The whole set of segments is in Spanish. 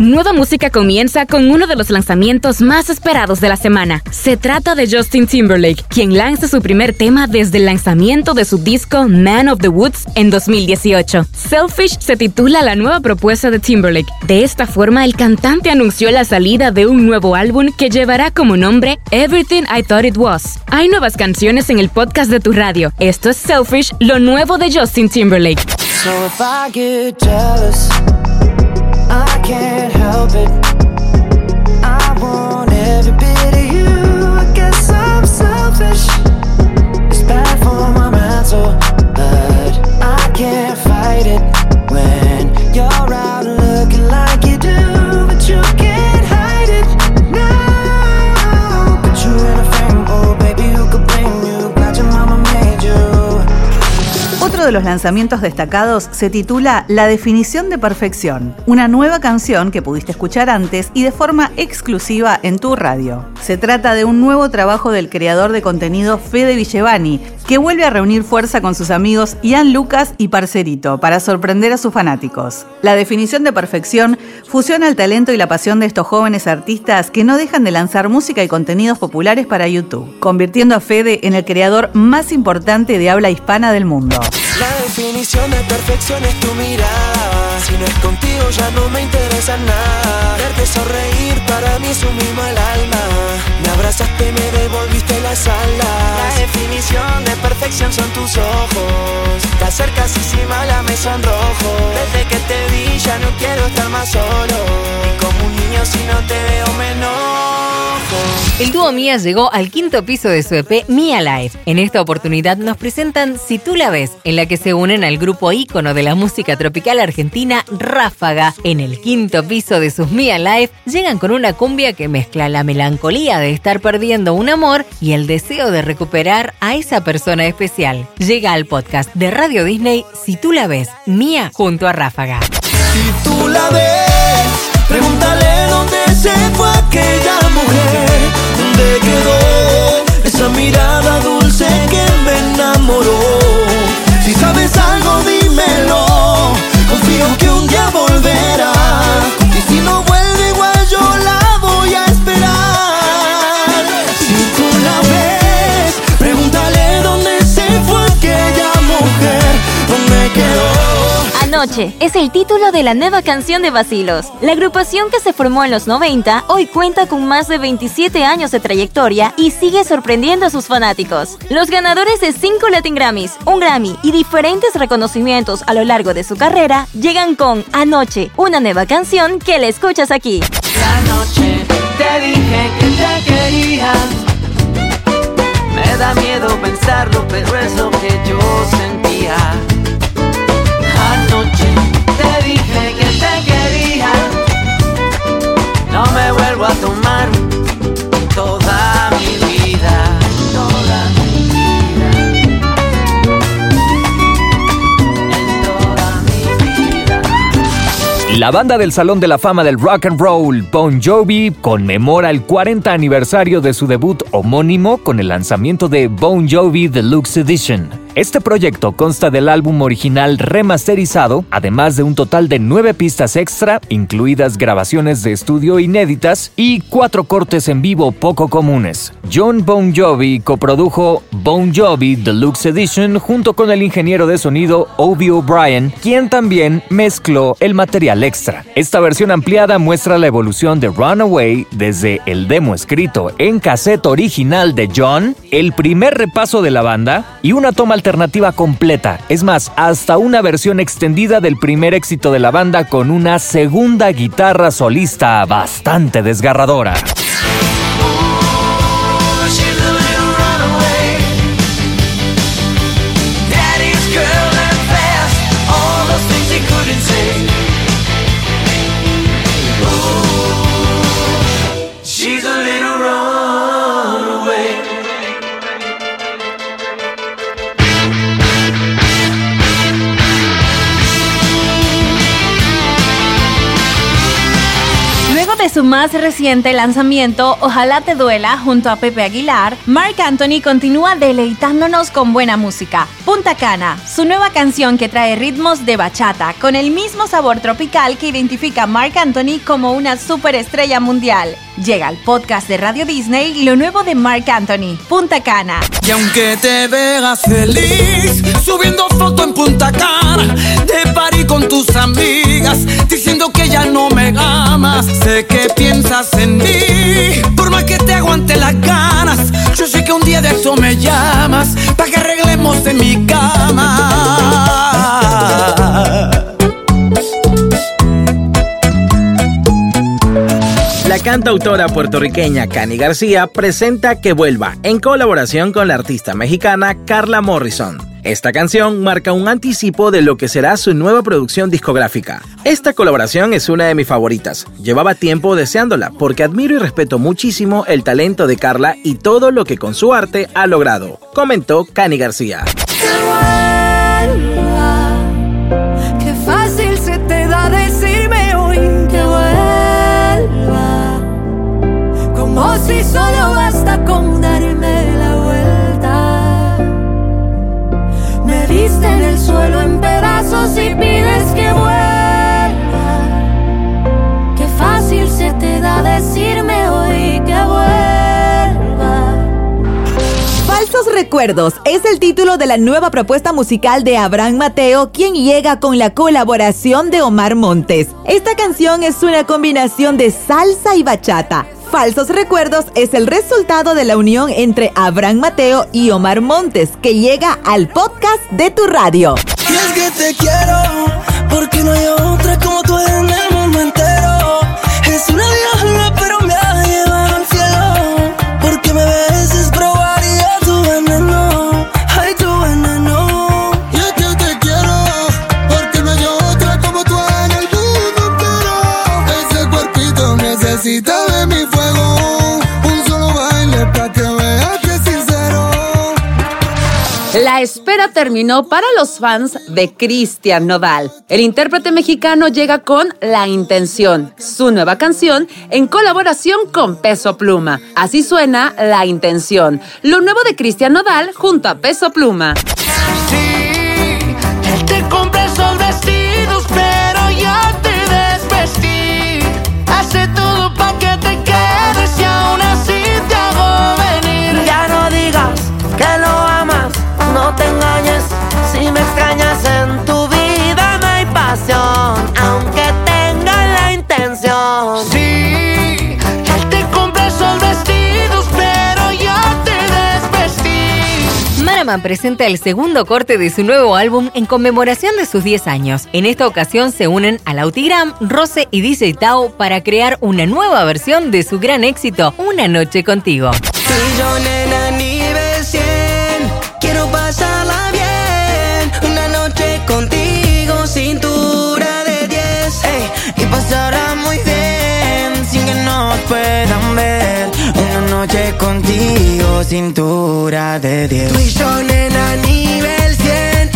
Nueva música comienza con uno de los lanzamientos más esperados de la semana. Se trata de Justin Timberlake, quien lanza su primer tema desde el lanzamiento de su disco Man of the Woods en 2018. Selfish se titula la nueva propuesta de Timberlake. De esta forma, el cantante anunció la salida de un nuevo álbum que llevará como nombre Everything I Thought It Was. Hay nuevas canciones en el podcast de tu radio. Esto es Selfish, lo nuevo de Justin Timberlake. I can't help it. Otro de los lanzamientos destacados se titula La definición de perfección, una nueva canción que pudiste escuchar antes y de forma exclusiva en tu radio. Se trata de un nuevo trabajo del creador de contenido Fede Villevani, que vuelve a reunir fuerza con sus amigos Ian Lucas y Parcerito para sorprender a sus fanáticos. La definición de perfección fusiona el talento y la pasión de estos jóvenes artistas que no dejan de lanzar música y contenidos populares para YouTube, convirtiendo a Fede en el creador más importante de habla hispana del mundo. La definición de perfección es tu mirada. Si no es contigo ya no me interesa nada. Verte sonreír para mí es un mimo al alma. Me abrazaste y me devolviste las alas. La definición de perfección son tus ojos. Te acercas y si mala me sonrojo. Desde que te vi ya no quiero estar más solo. El dúo Mía llegó al quinto piso de su EP Mía Live. En esta oportunidad nos presentan Si tú la ves, en la que se unen al grupo ícono de la música tropical argentina Ráfaga. En el quinto piso de sus Mía Live llegan con una cumbia que mezcla la melancolía de estar perdiendo un amor y el deseo de recuperar a esa persona especial. Llega al podcast de Radio Disney Si tú la ves, Mía junto a Ráfaga. Si tú la ves, pregúntale dónde se Es el título de la nueva canción de Basilos. La agrupación que se formó en los 90 hoy cuenta con más de 27 años de trayectoria y sigue sorprendiendo a sus fanáticos. Los ganadores de 5 Latin Grammys, un Grammy y diferentes reconocimientos a lo largo de su carrera llegan con Anoche, una nueva canción que la escuchas aquí. La noche te dije que te quería. Me da miedo pensarlo, pero es lo que yo sentía. Tomar toda mi vida. Toda mi vida. La banda del Salón de la Fama del Rock and Roll, Bon Jovi, conmemora el 40 aniversario de su debut homónimo con el lanzamiento de Bon Jovi Deluxe Edition. Este proyecto consta del álbum original remasterizado, además de un total de nueve pistas extra, incluidas grabaciones de estudio inéditas y cuatro cortes en vivo poco comunes. John Bon Jovi coprodujo Bon Jovi Deluxe Edition junto con el ingeniero de sonido Obi O'Brien, quien también mezcló el material extra. Esta versión ampliada muestra la evolución de Runaway desde el demo escrito en cassette original de John, el primer repaso de la banda y una toma alternativa completa. Es más, hasta una versión extendida del primer éxito de la banda con una segunda guitarra solista bastante desgarradora. Su más reciente lanzamiento, Ojalá te duela, junto a Pepe Aguilar, Mark Anthony continúa deleitándonos con buena música. Punta Cana, su nueva canción que trae ritmos de bachata, con el mismo sabor tropical que identifica a Mark Anthony como una superestrella mundial. Llega al podcast de Radio Disney lo nuevo de Mark Anthony, Punta Cana. Y aunque te veas feliz, subiendo foto en Punta Cana, de party con tus amigas, diciendo que ya no me amas, sé que piensas en mí, por más que te aguante las ganas, yo sé que un día de eso me llamas, para que arreglemos en mi cama. Cantautora puertorriqueña Cani García presenta Que Vuelva en colaboración con la artista mexicana Carla Morrison. Esta canción marca un anticipo de lo que será su nueva producción discográfica. Esta colaboración es una de mis favoritas. Llevaba tiempo deseándola porque admiro y respeto muchísimo el talento de Carla y todo lo que con su arte ha logrado, comentó Cani García. Es el título de la nueva propuesta musical de Abraham Mateo, quien llega con la colaboración de Omar Montes. Esta canción es una combinación de salsa y bachata. Falsos Recuerdos es el resultado de la unión entre Abraham Mateo y Omar Montes, que llega al podcast de tu radio. Es que te quiero, porque no hay otra como tú en el mundo entero. Es una La espera terminó para los fans de Cristian Nodal. El intérprete mexicano llega con La Intención, su nueva canción en colaboración con Peso Pluma. Así suena La Intención, lo nuevo de Cristian Nodal junto a Peso Pluma. No te engañes. Si me extrañas en tu vida no hay pasión, aunque tenga la intención. Sí, él te compra esos vestidos, pero ya te desvestí. Maraman presenta el segundo corte de su nuevo álbum en conmemoración de sus 10 años. En esta ocasión se unen a Lautigram, Rose y DJ Tao para crear una nueva versión de su gran éxito, Una Noche Contigo. Yo, nena, contigo, cintura de 10. Tú y yo, nena, nivel 100.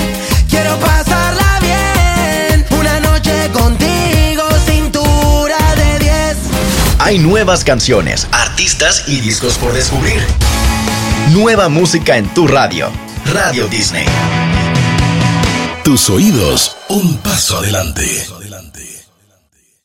Quiero pasarla bien. Una noche contigo, cintura de 10. Hay nuevas canciones, artistas y discos por descubrir. Nueva música en tu radio. Radio Disney. Tus oídos, un paso adelante.